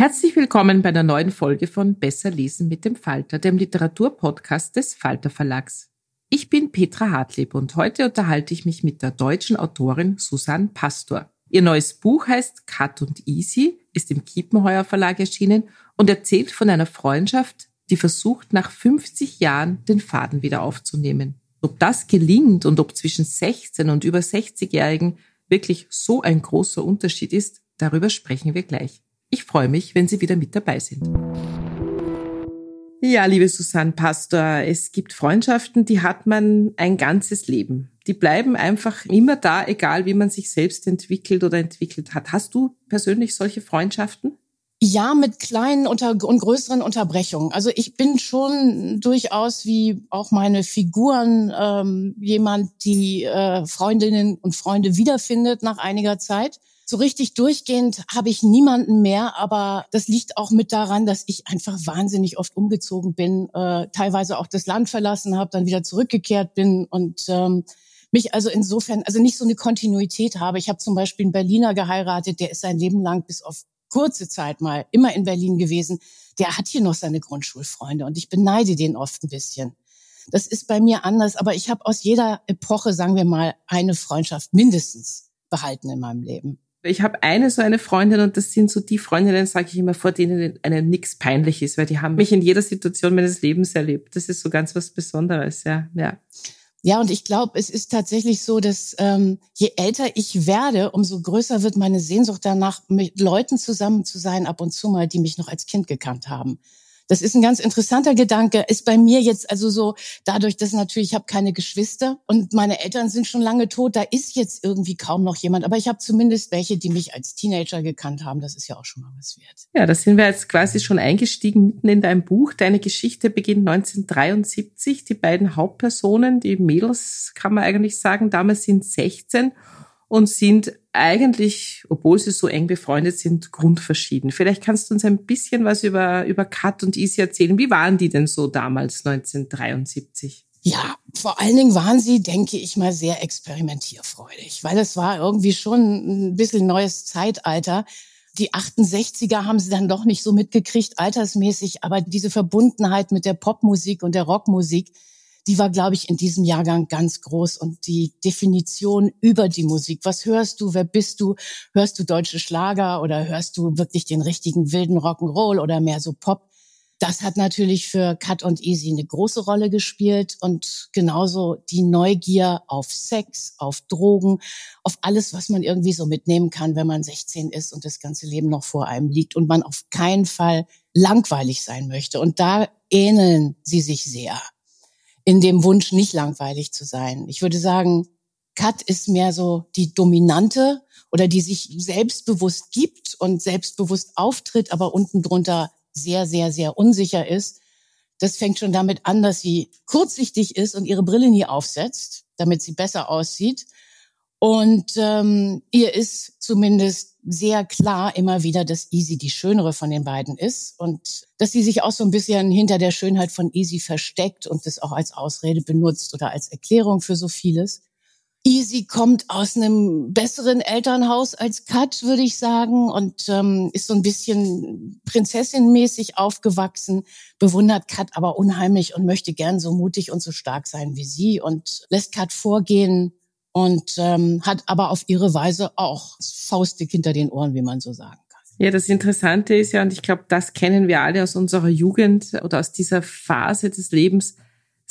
Herzlich willkommen bei einer neuen Folge von Besser lesen mit dem Falter, dem Literaturpodcast des Falter Verlags. Ich bin Petra Hartlieb und heute unterhalte ich mich mit der deutschen Autorin Susanne Pastor. Ihr neues Buch heißt Cut und Easy, ist im Kiepenheuer Verlag erschienen und erzählt von einer Freundschaft, die versucht, nach 50 Jahren den Faden wieder aufzunehmen. Ob das gelingt und ob zwischen 16 und über 60-Jährigen wirklich so ein großer Unterschied ist, darüber sprechen wir gleich. Ich freue mich, wenn Sie wieder mit dabei sind. Ja, liebe Susanne Pastor, es gibt Freundschaften, die hat man ein ganzes Leben. Die bleiben einfach immer da, egal wie man sich selbst entwickelt oder entwickelt hat. Hast du persönlich solche Freundschaften? Ja, mit kleinen unter und größeren Unterbrechungen. Also ich bin schon durchaus wie auch meine Figuren ähm, jemand, die äh, Freundinnen und Freunde wiederfindet nach einiger Zeit. So richtig durchgehend habe ich niemanden mehr, aber das liegt auch mit daran, dass ich einfach wahnsinnig oft umgezogen bin, äh, teilweise auch das Land verlassen habe, dann wieder zurückgekehrt bin und ähm, mich also insofern, also nicht so eine Kontinuität habe. Ich habe zum Beispiel einen Berliner geheiratet, der ist sein Leben lang bis auf kurze Zeit mal immer in Berlin gewesen. Der hat hier noch seine Grundschulfreunde und ich beneide den oft ein bisschen. Das ist bei mir anders, aber ich habe aus jeder Epoche, sagen wir mal, eine Freundschaft mindestens behalten in meinem Leben. Ich habe eine so eine Freundin und das sind so die Freundinnen, sage ich immer, vor denen einem nichts peinlich ist, weil die haben mich in jeder Situation meines Lebens erlebt. Das ist so ganz was Besonderes, ja. Ja, ja und ich glaube, es ist tatsächlich so, dass ähm, je älter ich werde, umso größer wird meine Sehnsucht danach, mit Leuten zusammen zu sein, ab und zu mal, die mich noch als Kind gekannt haben. Das ist ein ganz interessanter Gedanke. Ist bei mir jetzt also so, dadurch, dass natürlich ich habe keine Geschwister und meine Eltern sind schon lange tot, da ist jetzt irgendwie kaum noch jemand. Aber ich habe zumindest welche, die mich als Teenager gekannt haben. Das ist ja auch schon mal was wert. Ja, da sind wir jetzt quasi schon eingestiegen mitten in deinem Buch. Deine Geschichte beginnt 1973. Die beiden Hauptpersonen, die Mädels, kann man eigentlich sagen, damals sind 16 und sind eigentlich, obwohl sie so eng befreundet sind, grundverschieden. Vielleicht kannst du uns ein bisschen was über, über Kat und Isi erzählen. Wie waren die denn so damals 1973? Ja, vor allen Dingen waren sie, denke ich mal, sehr experimentierfreudig, weil es war irgendwie schon ein bisschen neues Zeitalter. Die 68er haben sie dann doch nicht so mitgekriegt, altersmäßig, aber diese Verbundenheit mit der Popmusik und der Rockmusik, die war, glaube ich, in diesem Jahrgang ganz groß. Und die Definition über die Musik, was hörst du, wer bist du, hörst du deutsche Schlager oder hörst du wirklich den richtigen wilden Rock'n'Roll oder mehr so Pop? Das hat natürlich für Cut und Easy eine große Rolle gespielt und genauso die Neugier auf Sex, auf Drogen, auf alles, was man irgendwie so mitnehmen kann, wenn man 16 ist und das ganze Leben noch vor einem liegt und man auf keinen Fall langweilig sein möchte. Und da ähneln sie sich sehr in dem Wunsch, nicht langweilig zu sein. Ich würde sagen, Kat ist mehr so die Dominante oder die sich selbstbewusst gibt und selbstbewusst auftritt, aber unten drunter sehr, sehr, sehr unsicher ist. Das fängt schon damit an, dass sie kurzsichtig ist und ihre Brille nie aufsetzt, damit sie besser aussieht. Und ähm, ihr ist zumindest sehr klar immer wieder, dass Easy die schönere von den beiden ist und dass sie sich auch so ein bisschen hinter der Schönheit von Easy versteckt und das auch als Ausrede benutzt oder als Erklärung für so vieles. Easy kommt aus einem besseren Elternhaus als Kat, würde ich sagen, und ähm, ist so ein bisschen prinzessinmäßig aufgewachsen, bewundert Kat aber unheimlich und möchte gern so mutig und so stark sein wie sie und lässt Kat vorgehen und ähm, hat aber auf ihre Weise auch faustdick hinter den Ohren, wie man so sagen kann. Ja, das Interessante ist ja, und ich glaube, das kennen wir alle aus unserer Jugend oder aus dieser Phase des Lebens,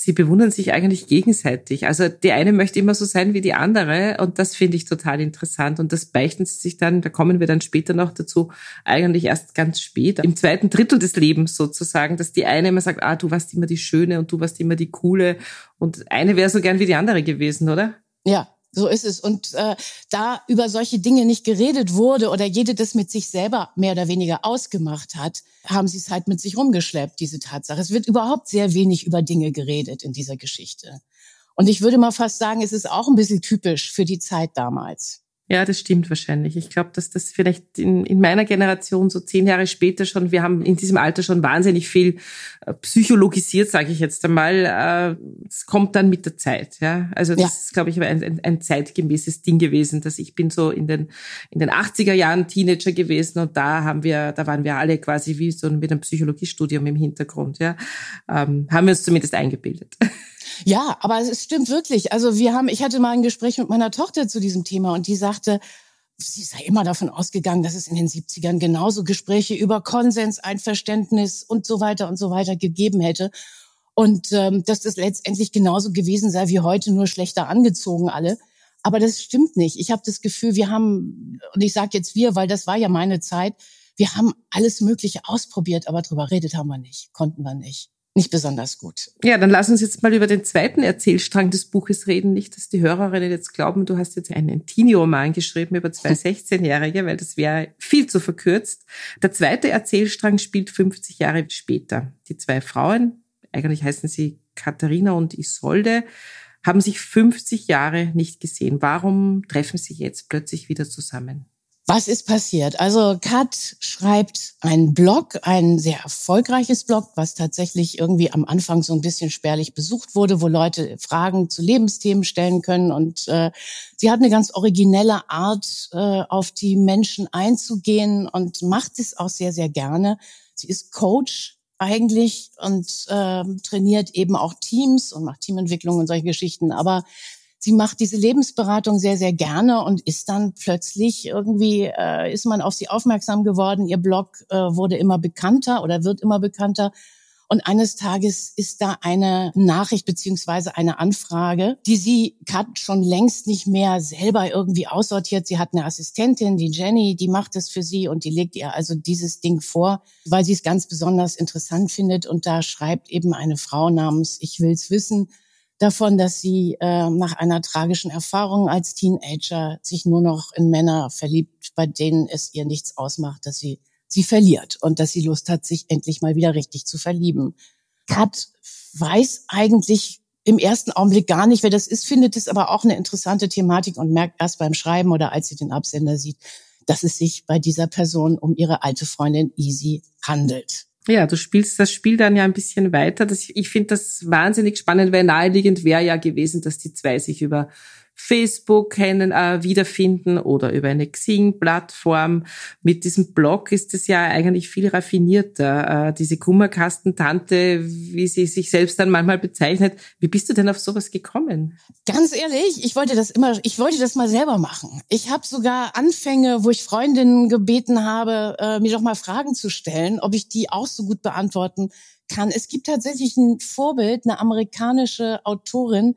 sie bewundern sich eigentlich gegenseitig. Also die eine möchte immer so sein wie die andere und das finde ich total interessant und das beichten sie sich dann, da kommen wir dann später noch dazu, eigentlich erst ganz spät, im zweiten Drittel des Lebens sozusagen, dass die eine immer sagt, ah, du warst immer die Schöne und du warst immer die Coole und eine wäre so gern wie die andere gewesen, oder? Ja, so ist es. Und äh, da über solche Dinge nicht geredet wurde oder jede das mit sich selber mehr oder weniger ausgemacht hat, haben sie es halt mit sich rumgeschleppt, diese Tatsache. Es wird überhaupt sehr wenig über Dinge geredet in dieser Geschichte. Und ich würde mal fast sagen, es ist auch ein bisschen typisch für die Zeit damals. Ja, das stimmt wahrscheinlich. Ich glaube, dass das vielleicht in, in meiner Generation so zehn Jahre später schon, wir haben in diesem Alter schon wahnsinnig viel äh, psychologisiert, sage ich jetzt einmal. Es kommt dann mit der Zeit. Ja, also das ja. ist, glaube ich, ein, ein, ein zeitgemäßes Ding gewesen, dass ich bin so in den in den 80er Jahren Teenager gewesen und da haben wir, da waren wir alle quasi wie so mit einem Psychologiestudium im Hintergrund. Ja, ähm, haben wir uns zumindest eingebildet. Ja, aber es stimmt wirklich. Also wir haben, ich hatte mal ein Gespräch mit meiner Tochter zu diesem Thema und die sagte, sie sei immer davon ausgegangen, dass es in den 70ern genauso Gespräche über Konsens, Einverständnis und so weiter und so weiter gegeben hätte. Und ähm, dass das letztendlich genauso gewesen sei wie heute, nur schlechter angezogen alle. Aber das stimmt nicht. Ich habe das Gefühl, wir haben, und ich sage jetzt wir, weil das war ja meine Zeit, wir haben alles Mögliche ausprobiert, aber drüber redet haben wir nicht, konnten wir nicht nicht besonders gut. Ja, dann lass uns jetzt mal über den zweiten Erzählstrang des Buches reden. Nicht, dass die Hörerinnen jetzt glauben, du hast jetzt einen Teenie-Roman geschrieben über zwei 16-Jährige, weil das wäre viel zu verkürzt. Der zweite Erzählstrang spielt 50 Jahre später. Die zwei Frauen, eigentlich heißen sie Katharina und Isolde, haben sich 50 Jahre nicht gesehen. Warum treffen sie jetzt plötzlich wieder zusammen? Was ist passiert? Also Kat schreibt einen Blog, ein sehr erfolgreiches Blog, was tatsächlich irgendwie am Anfang so ein bisschen spärlich besucht wurde, wo Leute Fragen zu Lebensthemen stellen können. Und äh, sie hat eine ganz originelle Art, äh, auf die Menschen einzugehen und macht es auch sehr, sehr gerne. Sie ist Coach eigentlich und äh, trainiert eben auch Teams und macht Teamentwicklung und solche Geschichten. Aber sie macht diese Lebensberatung sehr, sehr gerne und ist dann plötzlich irgendwie, äh, ist man auf sie aufmerksam geworden. Ihr Blog äh, wurde immer bekannter oder wird immer bekannter. Und eines Tages ist da eine Nachricht beziehungsweise eine Anfrage, die sie hat schon längst nicht mehr selber irgendwie aussortiert. Sie hat eine Assistentin, die Jenny, die macht es für sie und die legt ihr also dieses Ding vor, weil sie es ganz besonders interessant findet. Und da schreibt eben eine Frau namens Ich will's wissen davon, dass sie äh, nach einer tragischen Erfahrung als Teenager sich nur noch in Männer verliebt, bei denen es ihr nichts ausmacht, dass sie sie verliert und dass sie Lust hat, sich endlich mal wieder richtig zu verlieben. Kat weiß eigentlich im ersten Augenblick gar nicht, wer das ist, findet es aber auch eine interessante Thematik und merkt erst beim Schreiben oder als sie den Absender sieht, dass es sich bei dieser Person um ihre alte Freundin Easy handelt. Ja, du spielst das Spiel dann ja ein bisschen weiter. Das, ich finde das wahnsinnig spannend, weil naheliegend wäre ja gewesen, dass die zwei sich über Facebook kennen, äh, wiederfinden oder über eine Xing-Plattform. Mit diesem Blog ist es ja eigentlich viel raffinierter. Äh, diese Kummerkastentante, wie sie sich selbst dann manchmal bezeichnet. Wie bist du denn auf sowas gekommen? Ganz ehrlich, ich wollte das immer, ich wollte das mal selber machen. Ich habe sogar Anfänge, wo ich Freundinnen gebeten habe, äh, mir doch mal Fragen zu stellen, ob ich die auch so gut beantworten kann. Es gibt tatsächlich ein Vorbild, eine amerikanische Autorin,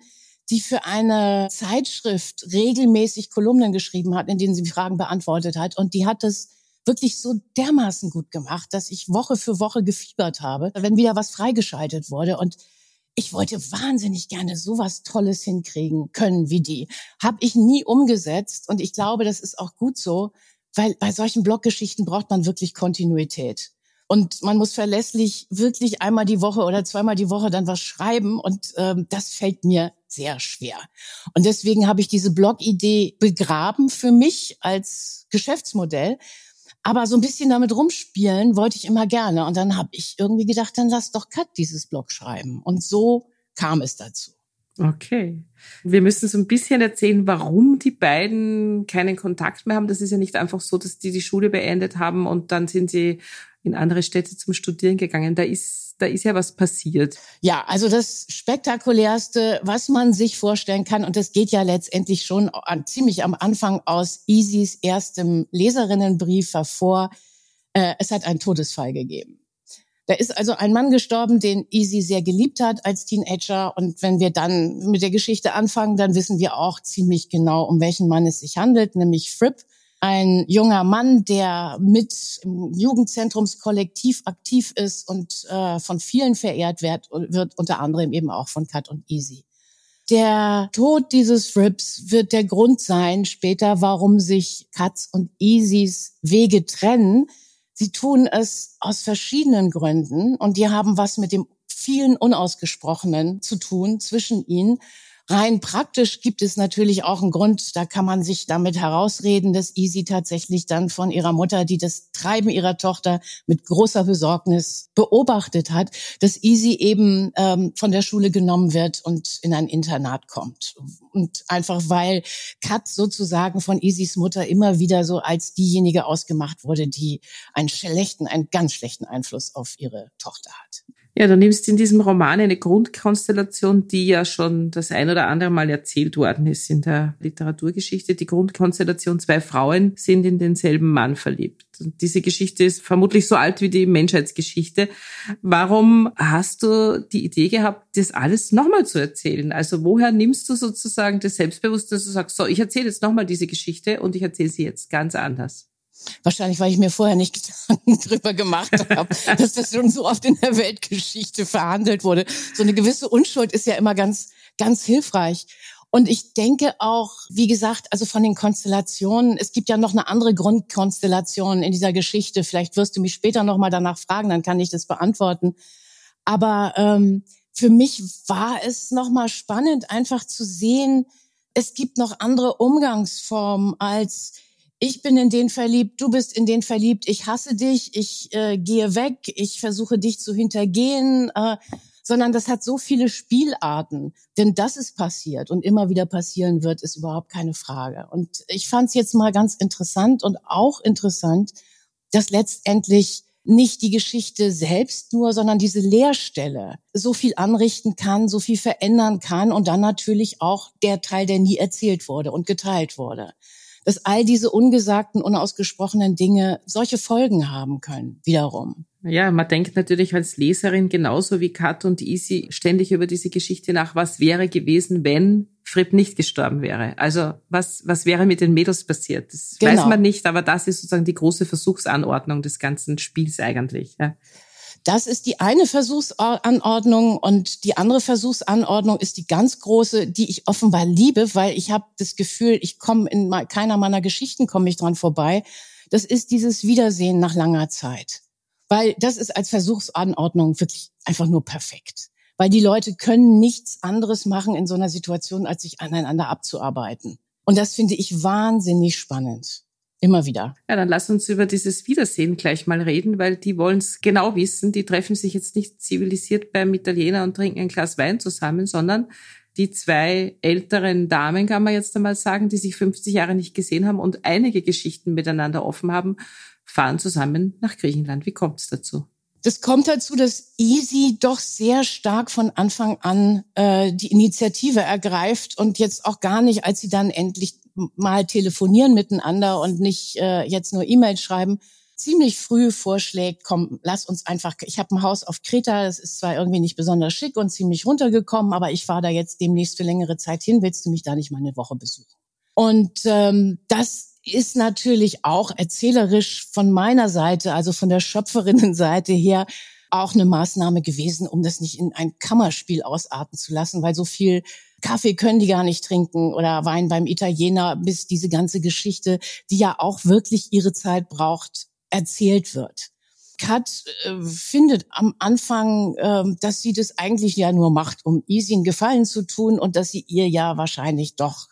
die für eine Zeitschrift regelmäßig Kolumnen geschrieben hat, in denen sie Fragen beantwortet hat. Und die hat es wirklich so dermaßen gut gemacht, dass ich Woche für Woche gefiebert habe, wenn wieder was freigeschaltet wurde. Und ich wollte wahnsinnig gerne sowas Tolles hinkriegen können wie die. Habe ich nie umgesetzt und ich glaube, das ist auch gut so, weil bei solchen Bloggeschichten braucht man wirklich Kontinuität. Und man muss verlässlich wirklich einmal die Woche oder zweimal die Woche dann was schreiben. Und ähm, das fällt mir sehr schwer. Und deswegen habe ich diese Blog-Idee begraben für mich als Geschäftsmodell. Aber so ein bisschen damit rumspielen wollte ich immer gerne. Und dann habe ich irgendwie gedacht, dann lass doch Kat dieses Blog schreiben. Und so kam es dazu. Okay. Wir müssen so ein bisschen erzählen, warum die beiden keinen Kontakt mehr haben. Das ist ja nicht einfach so, dass die die Schule beendet haben und dann sind sie in andere Städte zum Studieren gegangen. Da ist, da ist ja was passiert. Ja, also das spektakulärste, was man sich vorstellen kann, und das geht ja letztendlich schon an, ziemlich am Anfang aus Isis erstem Leserinnenbrief hervor. Äh, es hat einen Todesfall gegeben. Da ist also ein Mann gestorben, den Easy sehr geliebt hat als Teenager. Und wenn wir dann mit der Geschichte anfangen, dann wissen wir auch ziemlich genau, um welchen Mann es sich handelt, nämlich Fripp ein junger Mann, der mit im Jugendzentrumskollektiv aktiv ist und äh, von vielen verehrt wird, wird, unter anderem eben auch von Kat und Easy. Der Tod dieses Rips wird der Grund sein später, warum sich Katz und Easys Wege trennen. Sie tun es aus verschiedenen Gründen und die haben was mit dem vielen Unausgesprochenen zu tun zwischen ihnen. Rein praktisch gibt es natürlich auch einen Grund, da kann man sich damit herausreden, dass Easy tatsächlich dann von ihrer Mutter, die das Treiben ihrer Tochter mit großer Besorgnis beobachtet hat, dass Easy eben ähm, von der Schule genommen wird und in ein Internat kommt. Und einfach weil Kat sozusagen von Easys Mutter immer wieder so als diejenige ausgemacht wurde, die einen schlechten, einen ganz schlechten Einfluss auf ihre Tochter hat. Ja, du nimmst in diesem Roman eine Grundkonstellation, die ja schon das ein oder andere Mal erzählt worden ist in der Literaturgeschichte. Die Grundkonstellation, zwei Frauen sind in denselben Mann verliebt. Und diese Geschichte ist vermutlich so alt wie die Menschheitsgeschichte. Warum hast du die Idee gehabt, das alles nochmal zu erzählen? Also woher nimmst du sozusagen das Selbstbewusstsein, dass du sagst, so, ich erzähle jetzt nochmal diese Geschichte und ich erzähle sie jetzt ganz anders? Wahrscheinlich, weil ich mir vorher nicht Gedanken drüber gemacht habe, dass das schon so oft in der Weltgeschichte verhandelt wurde. So eine gewisse Unschuld ist ja immer ganz, ganz hilfreich. Und ich denke auch, wie gesagt, also von den Konstellationen, es gibt ja noch eine andere Grundkonstellation in dieser Geschichte. Vielleicht wirst du mich später nochmal danach fragen, dann kann ich das beantworten. Aber ähm, für mich war es nochmal spannend, einfach zu sehen, es gibt noch andere Umgangsformen als ich bin in den verliebt, du bist in den verliebt, ich hasse dich, ich äh, gehe weg, ich versuche dich zu hintergehen, äh, sondern das hat so viele Spielarten. Denn das ist passiert und immer wieder passieren wird, ist überhaupt keine Frage. Und ich fand es jetzt mal ganz interessant und auch interessant, dass letztendlich nicht die Geschichte selbst nur, sondern diese Leerstelle so viel anrichten kann, so viel verändern kann und dann natürlich auch der Teil, der nie erzählt wurde und geteilt wurde dass all diese ungesagten, unausgesprochenen Dinge solche Folgen haben können, wiederum. Ja, man denkt natürlich als Leserin genauso wie Kat und Easy ständig über diese Geschichte nach, was wäre gewesen, wenn Fripp nicht gestorben wäre. Also was, was wäre mit den Mädels passiert? Das genau. weiß man nicht, aber das ist sozusagen die große Versuchsanordnung des ganzen Spiels eigentlich. Ja. Das ist die eine Versuchsanordnung und die andere Versuchsanordnung ist die ganz große, die ich offenbar liebe, weil ich habe das Gefühl, ich komme in keiner meiner Geschichten komme ich dran vorbei. Das ist dieses Wiedersehen nach langer Zeit, weil das ist als Versuchsanordnung wirklich einfach nur perfekt, weil die Leute können nichts anderes machen in so einer Situation, als sich aneinander abzuarbeiten. Und das finde ich wahnsinnig spannend. Immer wieder. Ja, dann lass uns über dieses Wiedersehen gleich mal reden, weil die wollen es genau wissen. Die treffen sich jetzt nicht zivilisiert beim Italiener und trinken ein Glas Wein zusammen, sondern die zwei älteren Damen, kann man jetzt einmal sagen, die sich 50 Jahre nicht gesehen haben und einige Geschichten miteinander offen haben, fahren zusammen nach Griechenland. Wie kommt es dazu? Das kommt dazu, dass Easy doch sehr stark von Anfang an äh, die Initiative ergreift und jetzt auch gar nicht, als sie dann endlich mal telefonieren miteinander und nicht äh, jetzt nur E-Mails schreiben, ziemlich früh vorschlägt, komm, lass uns einfach, ich habe ein Haus auf Kreta, das ist zwar irgendwie nicht besonders schick und ziemlich runtergekommen, aber ich fahre da jetzt demnächst für längere Zeit hin, willst du mich da nicht mal eine Woche besuchen? Und ähm, das ist natürlich auch erzählerisch von meiner Seite, also von der Schöpferinnenseite her, auch eine Maßnahme gewesen, um das nicht in ein Kammerspiel ausarten zu lassen, weil so viel Kaffee können die gar nicht trinken oder Wein beim Italiener, bis diese ganze Geschichte, die ja auch wirklich ihre Zeit braucht, erzählt wird. Kat äh, findet am Anfang, äh, dass sie das eigentlich ja nur macht, um einen Gefallen zu tun und dass sie ihr ja wahrscheinlich doch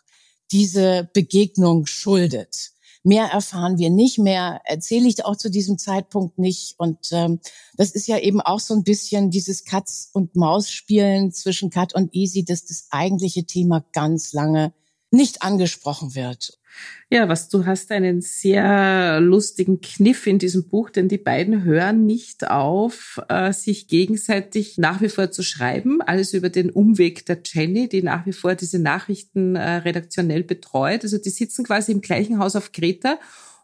diese Begegnung schuldet. Mehr erfahren wir nicht, mehr erzähle ich auch zu diesem Zeitpunkt nicht. Und ähm, das ist ja eben auch so ein bisschen dieses Katz- und Maus-Spielen zwischen Kat und Easy, dass das eigentliche Thema ganz lange nicht angesprochen wird. Ja, was du hast einen sehr lustigen Kniff in diesem Buch, denn die beiden hören nicht auf, äh, sich gegenseitig nach wie vor zu schreiben, alles über den Umweg der Jenny, die nach wie vor diese Nachrichten äh, redaktionell betreut. Also die sitzen quasi im gleichen Haus auf Kreta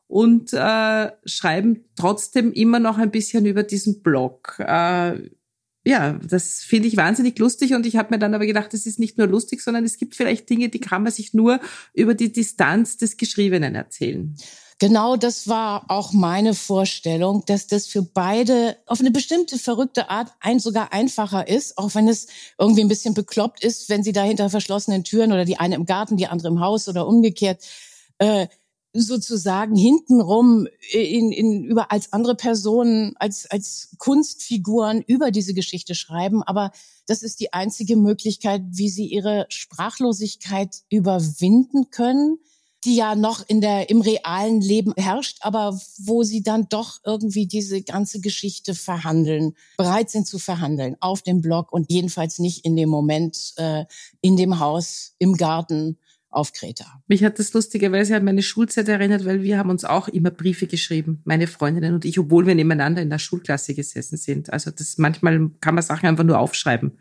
und äh, schreiben trotzdem immer noch ein bisschen über diesen Blog. Äh, ja, das finde ich wahnsinnig lustig und ich habe mir dann aber gedacht, es ist nicht nur lustig, sondern es gibt vielleicht Dinge, die kann man sich nur über die Distanz des Geschriebenen erzählen. Genau das war auch meine Vorstellung, dass das für beide auf eine bestimmte verrückte Art ein sogar einfacher ist, auch wenn es irgendwie ein bisschen bekloppt ist, wenn sie da hinter verschlossenen Türen oder die eine im Garten, die andere im Haus oder umgekehrt äh, sozusagen hintenrum in, in, über als andere Personen, als, als Kunstfiguren über diese Geschichte schreiben. Aber das ist die einzige Möglichkeit, wie sie ihre Sprachlosigkeit überwinden können, die ja noch in der, im realen Leben herrscht, aber wo sie dann doch irgendwie diese ganze Geschichte verhandeln, bereit sind zu verhandeln auf dem Blog und jedenfalls nicht in dem Moment äh, in dem Haus, im Garten auf Kreta. Mich hat das lustigerweise an meine Schulzeit erinnert, weil wir haben uns auch immer Briefe geschrieben, meine Freundinnen und ich, obwohl wir nebeneinander in der Schulklasse gesessen sind. Also das manchmal kann man Sachen einfach nur aufschreiben.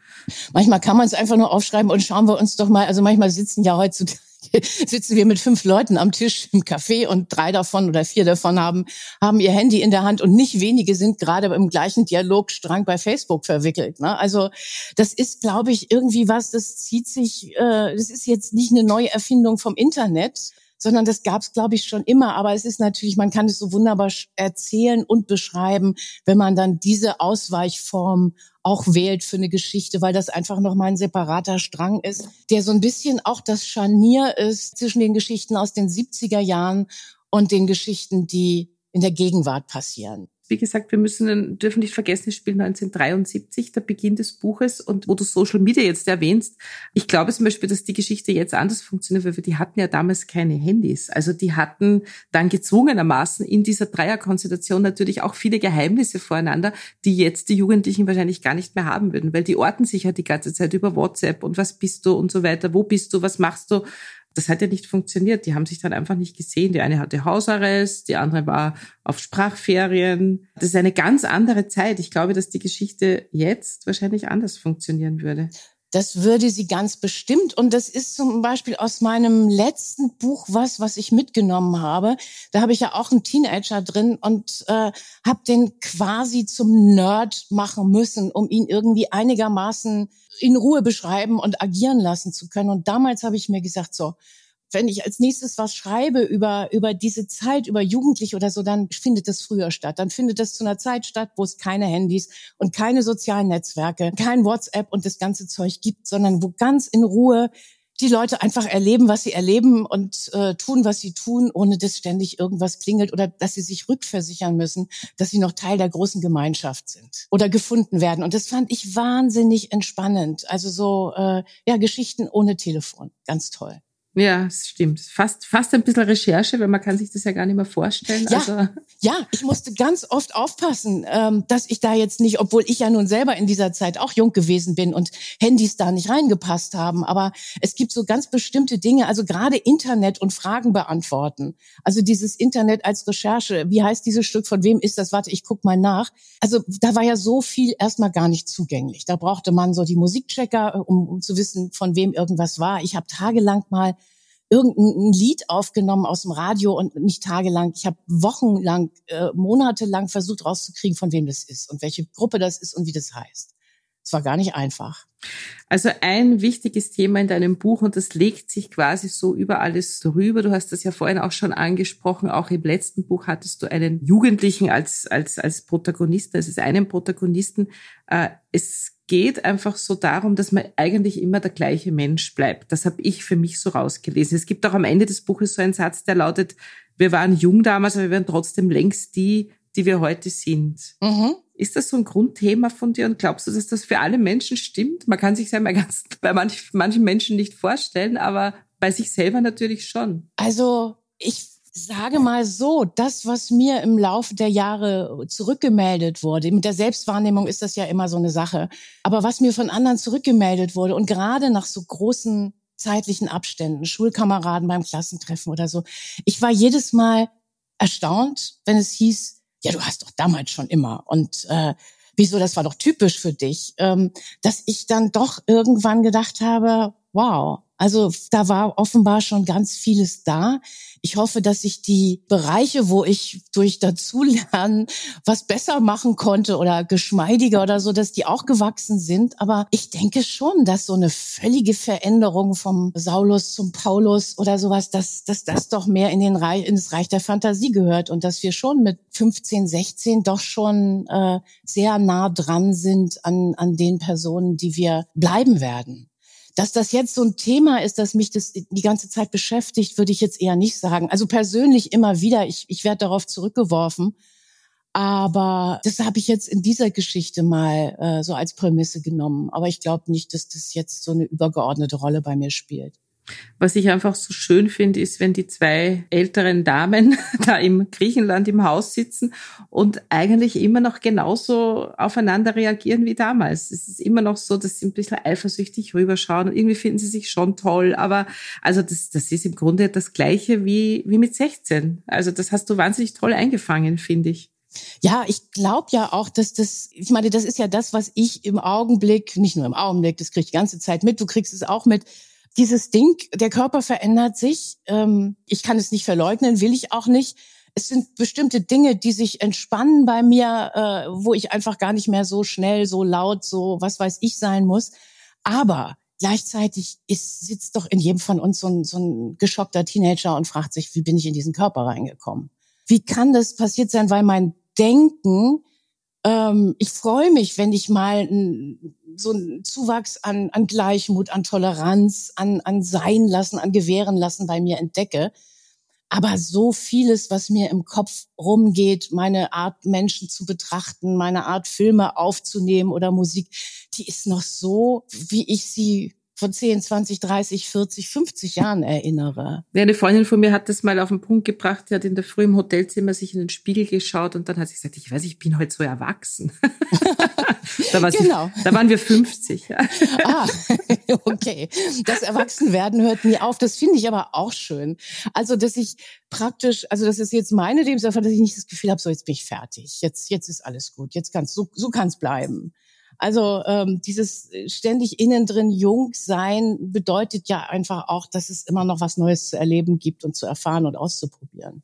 Manchmal kann man es einfach nur aufschreiben und schauen wir uns doch mal, also manchmal sitzen ja heutzutage sitzen wir mit fünf Leuten am Tisch im Café und drei davon oder vier davon haben, haben ihr Handy in der Hand und nicht wenige sind gerade im gleichen Dialogstrang bei Facebook verwickelt. Ne? Also das ist, glaube ich, irgendwie was, das zieht sich, äh, das ist jetzt nicht eine neue Erfindung vom Internet, sondern das gab es, glaube ich, schon immer. Aber es ist natürlich, man kann es so wunderbar erzählen und beschreiben, wenn man dann diese Ausweichform auch wählt für eine Geschichte, weil das einfach nochmal ein separater Strang ist, der so ein bisschen auch das Scharnier ist zwischen den Geschichten aus den 70er Jahren und den Geschichten, die in der Gegenwart passieren wie gesagt, wir müssen, dürfen nicht vergessen, es spielt 1973, der Beginn des Buches und wo du Social Media jetzt erwähnst. Ich glaube zum Beispiel, dass die Geschichte jetzt anders funktioniert, weil wir die hatten ja damals keine Handys. Also die hatten dann gezwungenermaßen in dieser Dreierkonstellation natürlich auch viele Geheimnisse voreinander, die jetzt die Jugendlichen wahrscheinlich gar nicht mehr haben würden, weil die orten sich ja die ganze Zeit über WhatsApp und was bist du und so weiter, wo bist du, was machst du das hat ja nicht funktioniert. Die haben sich dann einfach nicht gesehen. Die eine hatte Hausarrest, die andere war auf Sprachferien. Das ist eine ganz andere Zeit. Ich glaube, dass die Geschichte jetzt wahrscheinlich anders funktionieren würde. Das würde sie ganz bestimmt. Und das ist zum Beispiel aus meinem letzten Buch was, was ich mitgenommen habe. Da habe ich ja auch einen Teenager drin und äh, habe den quasi zum Nerd machen müssen, um ihn irgendwie einigermaßen in Ruhe beschreiben und agieren lassen zu können. Und damals habe ich mir gesagt, so, wenn ich als nächstes was schreibe über, über diese Zeit, über Jugendliche oder so, dann findet das früher statt. Dann findet das zu einer Zeit statt, wo es keine Handys und keine sozialen Netzwerke, kein WhatsApp und das ganze Zeug gibt, sondern wo ganz in Ruhe die Leute einfach erleben, was sie erleben und äh, tun, was sie tun, ohne dass ständig irgendwas klingelt oder dass sie sich rückversichern müssen, dass sie noch Teil der großen Gemeinschaft sind oder gefunden werden. Und das fand ich wahnsinnig entspannend. Also so äh, ja Geschichten ohne Telefon, ganz toll. Ja, es stimmt. Fast, fast ein bisschen Recherche, weil man kann sich das ja gar nicht mehr vorstellen. Ja, also. ja ich musste ganz oft aufpassen, ähm, dass ich da jetzt nicht, obwohl ich ja nun selber in dieser Zeit auch jung gewesen bin und Handys da nicht reingepasst haben, aber es gibt so ganz bestimmte Dinge, also gerade Internet und Fragen beantworten. Also dieses Internet als Recherche, wie heißt dieses Stück, von wem ist das? Warte, ich guck mal nach. Also da war ja so viel erstmal gar nicht zugänglich. Da brauchte man so die Musikchecker, um, um zu wissen, von wem irgendwas war. Ich habe tagelang mal irgendein Lied aufgenommen aus dem Radio und nicht tagelang. Ich habe wochenlang, äh, monatelang versucht rauszukriegen, von wem das ist und welche Gruppe das ist und wie das heißt. Es war gar nicht einfach. Also ein wichtiges Thema in deinem Buch und das legt sich quasi so über alles drüber. Du hast das ja vorhin auch schon angesprochen. Auch im letzten Buch hattest du einen Jugendlichen als, als, als Protagonisten, also einen Protagonisten. Äh, es geht einfach so darum, dass man eigentlich immer der gleiche Mensch bleibt. Das habe ich für mich so rausgelesen. Es gibt auch am Ende des Buches so einen Satz, der lautet, wir waren jung damals, aber wir waren trotzdem längst die, die wir heute sind. Mhm. Ist das so ein Grundthema von dir und glaubst du, dass das für alle Menschen stimmt? Man kann sich ja ganz, bei manch, manchen Menschen nicht vorstellen, aber bei sich selber natürlich schon. Also ich sage mal so, das, was mir im Laufe der Jahre zurückgemeldet wurde, mit der Selbstwahrnehmung ist das ja immer so eine Sache, aber was mir von anderen zurückgemeldet wurde und gerade nach so großen zeitlichen Abständen, Schulkameraden beim Klassentreffen oder so, ich war jedes Mal erstaunt, wenn es hieß, ja, du hast doch damals schon immer und äh, wieso, das war doch typisch für dich, ähm, dass ich dann doch irgendwann gedacht habe, wow, also da war offenbar schon ganz vieles da. Ich hoffe, dass ich die Bereiche, wo ich durch Dazulernen was besser machen konnte oder geschmeidiger oder so, dass die auch gewachsen sind. Aber ich denke schon, dass so eine völlige Veränderung vom Saulus zum Paulus oder sowas, dass, dass das doch mehr in den Reich, ins Reich der Fantasie gehört und dass wir schon mit 15, 16 doch schon äh, sehr nah dran sind an, an den Personen, die wir bleiben werden. Dass das jetzt so ein Thema ist, das mich das die ganze Zeit beschäftigt, würde ich jetzt eher nicht sagen. Also persönlich immer wieder, ich, ich werde darauf zurückgeworfen. Aber das habe ich jetzt in dieser Geschichte mal äh, so als Prämisse genommen. Aber ich glaube nicht, dass das jetzt so eine übergeordnete Rolle bei mir spielt. Was ich einfach so schön finde, ist, wenn die zwei älteren Damen da im Griechenland im Haus sitzen und eigentlich immer noch genauso aufeinander reagieren wie damals. Es ist immer noch so, dass sie ein bisschen eifersüchtig rüberschauen und irgendwie finden sie sich schon toll. Aber also das, das ist im Grunde das Gleiche wie, wie mit 16. Also das hast du wahnsinnig toll eingefangen, finde ich. Ja, ich glaube ja auch, dass das, ich meine, das ist ja das, was ich im Augenblick, nicht nur im Augenblick, das kriege ich die ganze Zeit mit, du kriegst es auch mit, dieses Ding, der Körper verändert sich. Ähm, ich kann es nicht verleugnen, will ich auch nicht. Es sind bestimmte Dinge, die sich entspannen bei mir, äh, wo ich einfach gar nicht mehr so schnell, so laut, so was weiß ich sein muss. Aber gleichzeitig ist, sitzt doch in jedem von uns so ein, so ein geschockter Teenager und fragt sich, wie bin ich in diesen Körper reingekommen? Wie kann das passiert sein? Weil mein Denken ähm, ich freue mich, wenn ich mal ein, so einen Zuwachs an, an Gleichmut, an Toleranz, an, an Sein lassen, an Gewähren lassen bei mir entdecke. Aber so vieles, was mir im Kopf rumgeht, meine Art Menschen zu betrachten, meine Art Filme aufzunehmen oder Musik, die ist noch so, wie ich sie von 10, 20, 30, 40, 50 Jahren erinnere. Ja, eine Freundin von mir hat das mal auf den Punkt gebracht, die hat in der Früh im Hotelzimmer sich in den Spiegel geschaut und dann hat sie gesagt, ich weiß, ich bin heute so erwachsen. da, war genau. Sie, da waren wir 50. ah, okay. Das Erwachsenwerden hört nie auf. Das finde ich aber auch schön. Also, dass ich praktisch, also das ist jetzt meine Lebenserfahrung, dass ich nicht das Gefühl habe, so jetzt bin ich fertig. Jetzt, jetzt ist alles gut. Jetzt kann's, so, so kann's bleiben. Also ähm, dieses ständig innen drin jung sein bedeutet ja einfach auch, dass es immer noch was Neues zu erleben gibt und zu erfahren und auszuprobieren.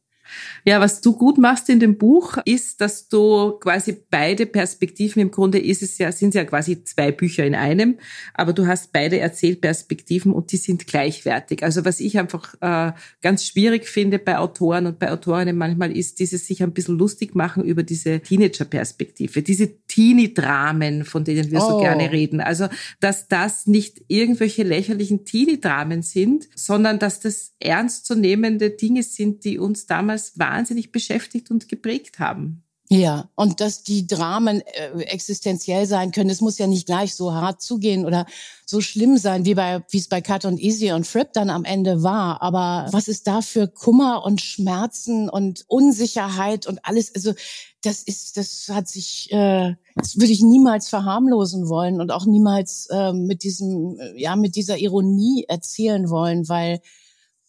Ja, was du gut machst in dem Buch, ist, dass du quasi beide Perspektiven, im Grunde ist es ja, sind es ja quasi zwei Bücher in einem, aber du hast beide Erzählperspektiven und die sind gleichwertig. Also was ich einfach äh, ganz schwierig finde bei Autoren und bei Autorinnen manchmal ist dieses sich ein bisschen lustig machen über diese Teenager-Perspektive, diese Teenie-Dramen, von denen wir oh. so gerne reden. Also, dass das nicht irgendwelche lächerlichen Teenie-Dramen sind, sondern dass das ernstzunehmende Dinge sind, die uns damals damals wahnsinnig beschäftigt und geprägt haben. Ja, und dass die Dramen äh, existenziell sein können. Es muss ja nicht gleich so hart zugehen oder so schlimm sein, wie bei wie es bei Cut und Easy und Fripp dann am Ende war. Aber was ist da für Kummer und Schmerzen und Unsicherheit und alles? Also das ist, das hat sich, äh, das würde ich niemals verharmlosen wollen und auch niemals äh, mit diesem, ja, mit dieser Ironie erzählen wollen, weil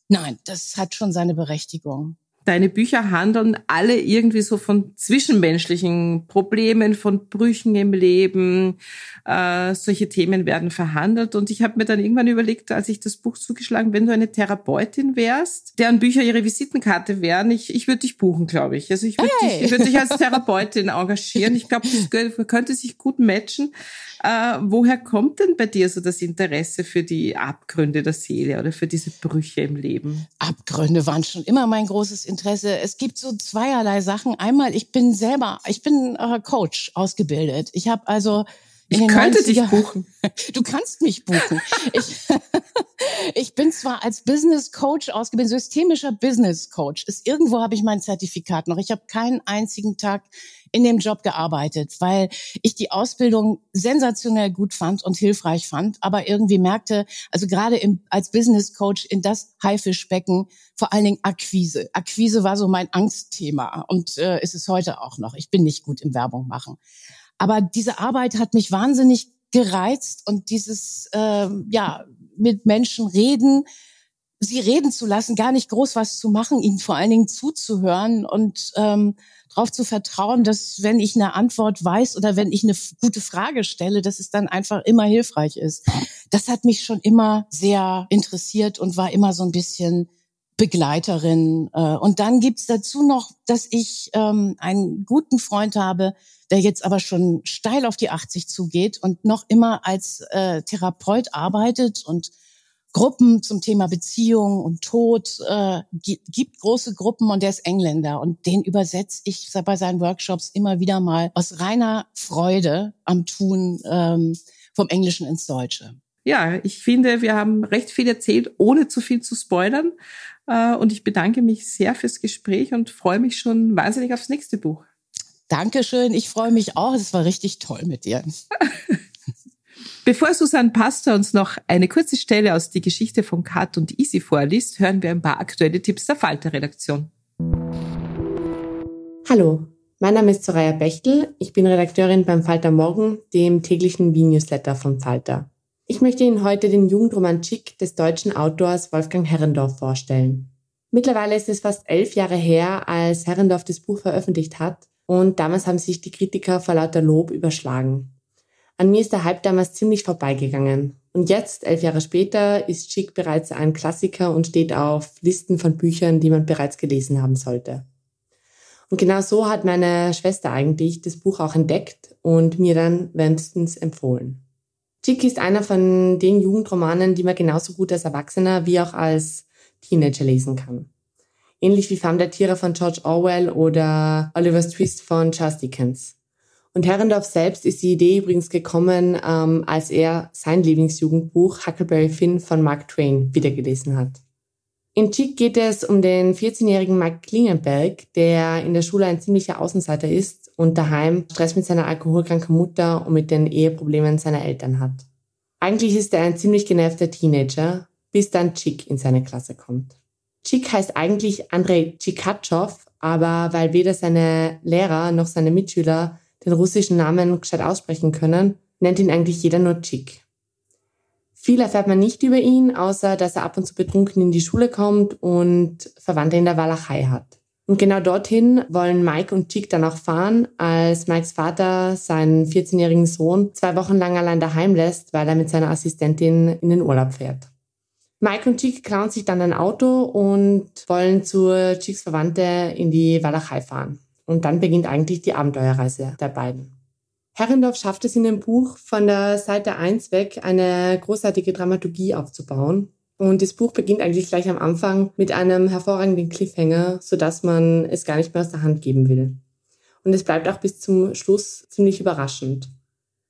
nein, das hat schon seine Berechtigung. Deine Bücher handeln alle irgendwie so von zwischenmenschlichen Problemen, von Brüchen im Leben. Äh, solche Themen werden verhandelt. Und ich habe mir dann irgendwann überlegt, als ich das Buch zugeschlagen, wenn du eine Therapeutin wärst, deren Bücher ihre Visitenkarte wären, ich, ich würde dich buchen, glaube ich. Also ich würde hey. dich, ich würd dich als Therapeutin engagieren. Ich glaube, das könnte sich gut matchen. Äh, woher kommt denn bei dir so das Interesse für die Abgründe der Seele oder für diese Brüche im Leben? Abgründe waren schon immer mein großes Interesse. Es gibt so zweierlei Sachen. Einmal, ich bin selber, ich bin äh, Coach ausgebildet. Ich habe also ich könnte 90er, dich buchen. Du kannst mich buchen. ich, ich bin zwar als Business Coach ausgebildet, systemischer Business Coach. Ist irgendwo habe ich mein Zertifikat noch. Ich habe keinen einzigen Tag in dem Job gearbeitet, weil ich die Ausbildung sensationell gut fand und hilfreich fand, aber irgendwie merkte, also gerade im, als Business Coach in das Haifischbecken, vor allen Dingen Akquise. Akquise war so mein Angstthema und äh, ist es heute auch noch. Ich bin nicht gut im Werbung machen. Aber diese Arbeit hat mich wahnsinnig gereizt und dieses, äh, ja, mit Menschen reden, sie reden zu lassen, gar nicht groß was zu machen, ihnen vor allen Dingen zuzuhören und ähm, darauf zu vertrauen, dass wenn ich eine Antwort weiß oder wenn ich eine gute Frage stelle, dass es dann einfach immer hilfreich ist. Das hat mich schon immer sehr interessiert und war immer so ein bisschen Begleiterin. Äh, und dann gibt's dazu noch, dass ich ähm, einen guten Freund habe, der jetzt aber schon steil auf die 80 zugeht und noch immer als äh, Therapeut arbeitet und Gruppen zum Thema Beziehung und Tod, äh, gibt große Gruppen und der ist Engländer und den übersetze ich bei seinen Workshops immer wieder mal aus reiner Freude am Tun ähm, vom Englischen ins Deutsche. Ja, ich finde, wir haben recht viel erzählt, ohne zu viel zu spoilern. Äh, und ich bedanke mich sehr fürs Gespräch und freue mich schon wahnsinnig aufs nächste Buch. Dankeschön, ich freue mich auch. Es war richtig toll mit dir. Bevor Susanne Pastor uns noch eine kurze Stelle aus die Geschichte von Kat und Easy vorliest, hören wir ein paar aktuelle Tipps der Falter-Redaktion. Hallo, mein Name ist Soraya Bechtel. Ich bin Redakteurin beim Falter Morgen, dem täglichen Wien-Newsletter von Falter. Ich möchte Ihnen heute den Jugendroman Chick des deutschen Autors Wolfgang Herrendorf vorstellen. Mittlerweile ist es fast elf Jahre her, als Herrendorf das Buch veröffentlicht hat und damals haben sich die Kritiker vor lauter Lob überschlagen. An mir ist der Hype damals ziemlich vorbeigegangen. Und jetzt, elf Jahre später, ist Chic bereits ein Klassiker und steht auf Listen von Büchern, die man bereits gelesen haben sollte. Und genau so hat meine Schwester eigentlich das Buch auch entdeckt und mir dann wärmstens empfohlen. Chick ist einer von den Jugendromanen, die man genauso gut als Erwachsener wie auch als Teenager lesen kann ähnlich wie Farm der Tiere von George Orwell oder Oliver's Twist von Charles Dickens. Und Herrendorf selbst ist die Idee übrigens gekommen, ähm, als er sein Lieblingsjugendbuch Huckleberry Finn von Mark Twain wiedergelesen hat. In Chick geht es um den 14-jährigen Mike Klingenberg, der in der Schule ein ziemlicher Außenseiter ist und daheim Stress mit seiner alkoholkranken Mutter und mit den Eheproblemen seiner Eltern hat. Eigentlich ist er ein ziemlich genervter Teenager, bis dann Chick in seine Klasse kommt. Chick heißt eigentlich Andrei Chikatschow, aber weil weder seine Lehrer noch seine Mitschüler den russischen Namen gescheit aussprechen können, nennt ihn eigentlich jeder nur Chick. Viel erfährt man nicht über ihn, außer dass er ab und zu betrunken in die Schule kommt und Verwandte in der Walachei hat. Und genau dorthin wollen Mike und Chick dann auch fahren, als Mikes Vater seinen 14-jährigen Sohn zwei Wochen lang allein daheim lässt, weil er mit seiner Assistentin in den Urlaub fährt. Mike und Chick klauen sich dann ein Auto und wollen zur Chicks Verwandte in die Walachei fahren. Und dann beginnt eigentlich die Abenteuerreise der beiden. Herrendorf schafft es in dem Buch von der Seite 1 weg, eine großartige Dramaturgie aufzubauen. Und das Buch beginnt eigentlich gleich am Anfang mit einem hervorragenden Cliffhanger, sodass man es gar nicht mehr aus der Hand geben will. Und es bleibt auch bis zum Schluss ziemlich überraschend.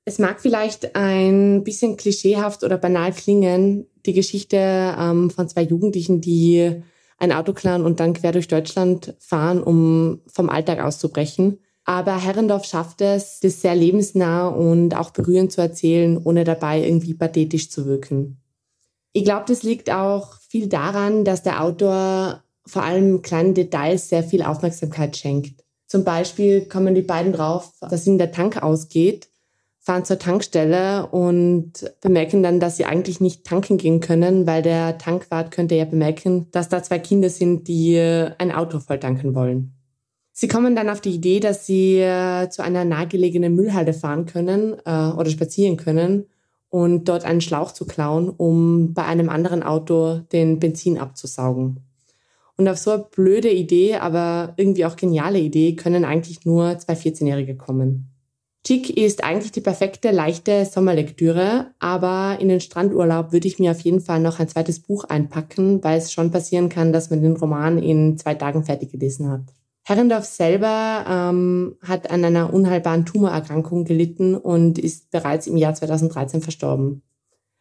Es mag vielleicht ein bisschen klischeehaft oder banal klingen, die Geschichte ähm, von zwei Jugendlichen, die ein Auto klauen und dann quer durch Deutschland fahren, um vom Alltag auszubrechen. Aber Herrendorf schafft es, das sehr lebensnah und auch berührend zu erzählen, ohne dabei irgendwie pathetisch zu wirken. Ich glaube, das liegt auch viel daran, dass der Autor vor allem kleinen Details sehr viel Aufmerksamkeit schenkt. Zum Beispiel kommen die beiden drauf, dass ihnen der Tank ausgeht fahren zur Tankstelle und bemerken dann, dass sie eigentlich nicht tanken gehen können, weil der Tankwart könnte ja bemerken, dass da zwei Kinder sind, die ein Auto voll tanken wollen. Sie kommen dann auf die Idee, dass sie äh, zu einer nahegelegenen Müllhalde fahren können äh, oder spazieren können und dort einen Schlauch zu klauen, um bei einem anderen Auto den Benzin abzusaugen. Und auf so eine blöde Idee, aber irgendwie auch geniale Idee, können eigentlich nur zwei 14-Jährige kommen. Chick ist eigentlich die perfekte, leichte Sommerlektüre, aber in den Strandurlaub würde ich mir auf jeden Fall noch ein zweites Buch einpacken, weil es schon passieren kann, dass man den Roman in zwei Tagen fertig gelesen hat. Herrendorf selber ähm, hat an einer unheilbaren Tumorerkrankung gelitten und ist bereits im Jahr 2013 verstorben.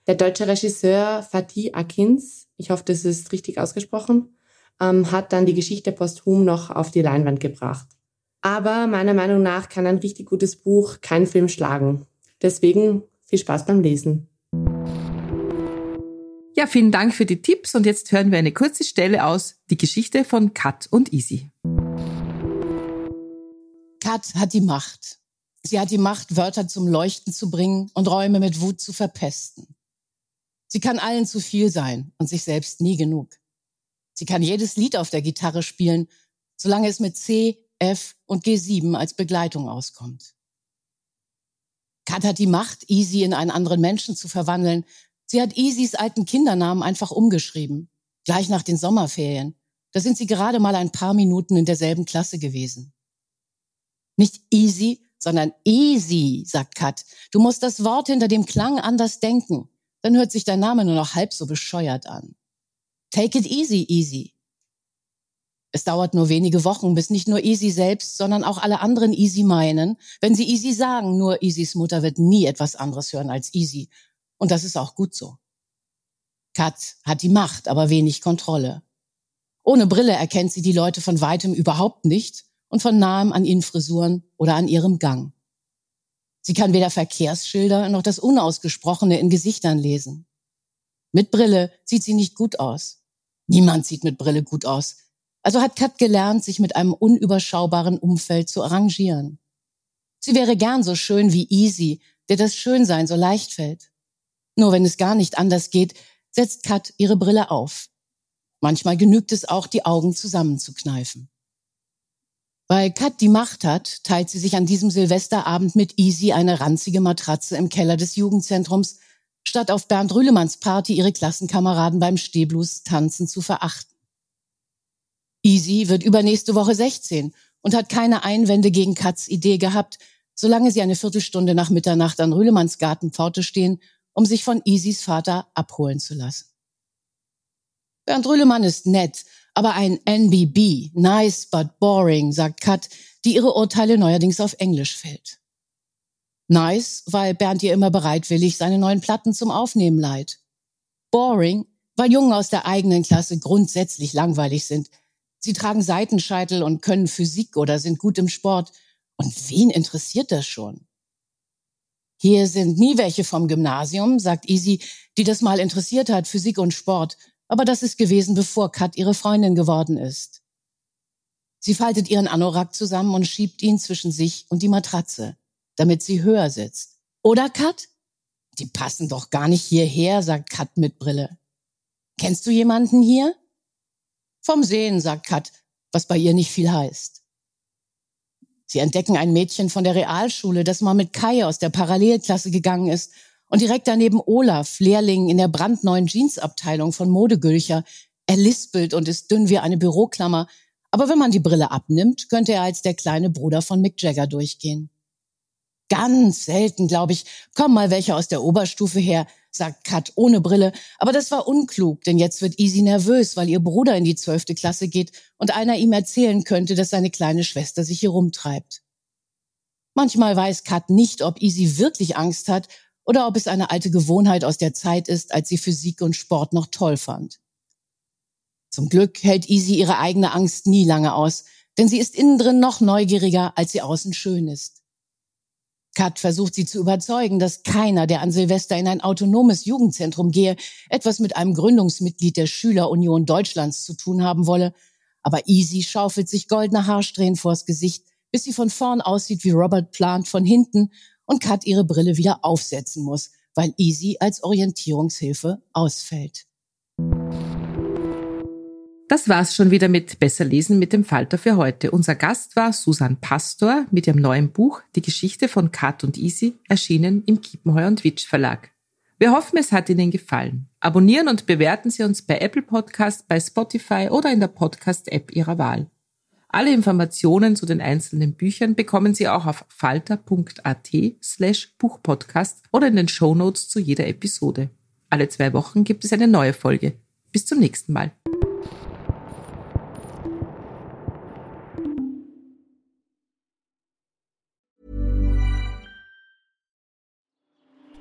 Der deutsche Regisseur Fatih Akins, ich hoffe, das ist richtig ausgesprochen, ähm, hat dann die Geschichte posthum noch auf die Leinwand gebracht. Aber meiner Meinung nach kann ein richtig gutes Buch keinen Film schlagen. Deswegen viel Spaß beim Lesen. Ja, vielen Dank für die Tipps und jetzt hören wir eine kurze Stelle aus Die Geschichte von Kat und Easy. Kat hat die Macht. Sie hat die Macht, Wörter zum Leuchten zu bringen und Räume mit Wut zu verpesten. Sie kann allen zu viel sein und sich selbst nie genug. Sie kann jedes Lied auf der Gitarre spielen, solange es mit C, F und G7 als Begleitung auskommt. Kat hat die Macht, Easy in einen anderen Menschen zu verwandeln. Sie hat Easys alten Kindernamen einfach umgeschrieben. Gleich nach den Sommerferien. Da sind sie gerade mal ein paar Minuten in derselben Klasse gewesen. Nicht easy, sondern easy, sagt Kat. Du musst das Wort hinter dem Klang anders denken. Dann hört sich dein Name nur noch halb so bescheuert an. Take it easy, easy. Es dauert nur wenige Wochen, bis nicht nur Easy selbst, sondern auch alle anderen Easy meinen, wenn sie Easy sagen, nur Easys Mutter wird nie etwas anderes hören als Easy. Und das ist auch gut so. Kat hat die Macht, aber wenig Kontrolle. Ohne Brille erkennt sie die Leute von weitem überhaupt nicht und von nahem an ihren Frisuren oder an ihrem Gang. Sie kann weder Verkehrsschilder noch das Unausgesprochene in Gesichtern lesen. Mit Brille sieht sie nicht gut aus. Niemand sieht mit Brille gut aus. Also hat Kat gelernt, sich mit einem unüberschaubaren Umfeld zu arrangieren. Sie wäre gern so schön wie Easy, der das Schönsein so leicht fällt. Nur wenn es gar nicht anders geht, setzt Kat ihre Brille auf. Manchmal genügt es auch, die Augen zusammenzukneifen. Weil Kat die Macht hat, teilt sie sich an diesem Silvesterabend mit Easy eine ranzige Matratze im Keller des Jugendzentrums, statt auf Bernd Rühlemanns Party ihre Klassenkameraden beim Stehblues tanzen zu verachten. Easy wird übernächste Woche 16 und hat keine Einwände gegen Katz Idee gehabt, solange sie eine Viertelstunde nach Mitternacht an Rühlemanns Gartenpforte stehen, um sich von Easys Vater abholen zu lassen. Bernd Rühlemann ist nett, aber ein NBB, nice but boring, sagt Kat, die ihre Urteile neuerdings auf Englisch fällt. Nice, weil Bernd ihr immer bereitwillig seine neuen Platten zum Aufnehmen leiht. Boring, weil Jungen aus der eigenen Klasse grundsätzlich langweilig sind – Sie tragen Seitenscheitel und können Physik oder sind gut im Sport. Und wen interessiert das schon? Hier sind nie welche vom Gymnasium, sagt Easy, die das mal interessiert hat, Physik und Sport. Aber das ist gewesen, bevor Kat ihre Freundin geworden ist. Sie faltet ihren Anorak zusammen und schiebt ihn zwischen sich und die Matratze, damit sie höher sitzt. Oder Kat? Die passen doch gar nicht hierher, sagt Kat mit Brille. Kennst du jemanden hier? Vom Sehen, sagt Kat, was bei ihr nicht viel heißt. Sie entdecken ein Mädchen von der Realschule, das mal mit Kai aus der Parallelklasse gegangen ist und direkt daneben Olaf, Lehrling in der brandneuen Jeansabteilung von Modegülcher. Er lispelt und ist dünn wie eine Büroklammer, aber wenn man die Brille abnimmt, könnte er als der kleine Bruder von Mick Jagger durchgehen. Ganz selten, glaube ich, kommen mal welche aus der Oberstufe her, sagt Kat ohne Brille. Aber das war unklug, denn jetzt wird Easy nervös, weil ihr Bruder in die zwölfte Klasse geht und einer ihm erzählen könnte, dass seine kleine Schwester sich hier rumtreibt. Manchmal weiß Kat nicht, ob Easy wirklich Angst hat oder ob es eine alte Gewohnheit aus der Zeit ist, als sie Physik und Sport noch toll fand. Zum Glück hält Easy ihre eigene Angst nie lange aus, denn sie ist innen drin noch neugieriger, als sie außen schön ist. Kat versucht sie zu überzeugen, dass keiner, der an Silvester in ein autonomes Jugendzentrum gehe, etwas mit einem Gründungsmitglied der Schülerunion Deutschlands zu tun haben wolle. Aber Easy schaufelt sich goldene Haarsträhnen vors Gesicht, bis sie von vorn aussieht wie Robert Plant von hinten und Kat ihre Brille wieder aufsetzen muss, weil Easy als Orientierungshilfe ausfällt. Das war's schon wieder mit Besser lesen mit dem Falter für heute. Unser Gast war Susan Pastor mit ihrem neuen Buch Die Geschichte von Kat und Easy, erschienen im Kiepenheuer und Witsch Verlag. Wir hoffen, es hat Ihnen gefallen. Abonnieren und bewerten Sie uns bei Apple Podcast, bei Spotify oder in der Podcast-App Ihrer Wahl. Alle Informationen zu den einzelnen Büchern bekommen Sie auch auf falter.at slash Buchpodcast oder in den Shownotes zu jeder Episode. Alle zwei Wochen gibt es eine neue Folge. Bis zum nächsten Mal.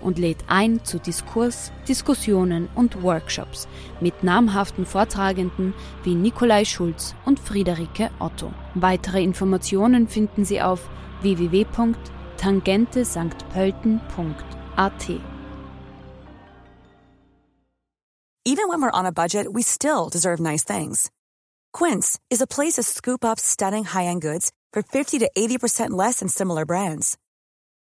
und lädt ein zu Diskurs, Diskussionen und Workshops mit namhaften Vortragenden wie Nikolai Schulz und Friederike Otto. Weitere Informationen finden Sie auf www.tangentesanktpölten.at. Even when we're on a budget, we still deserve nice things. Quince is a place to scoop up stunning high-end goods for 50 to 80% less than similar brands.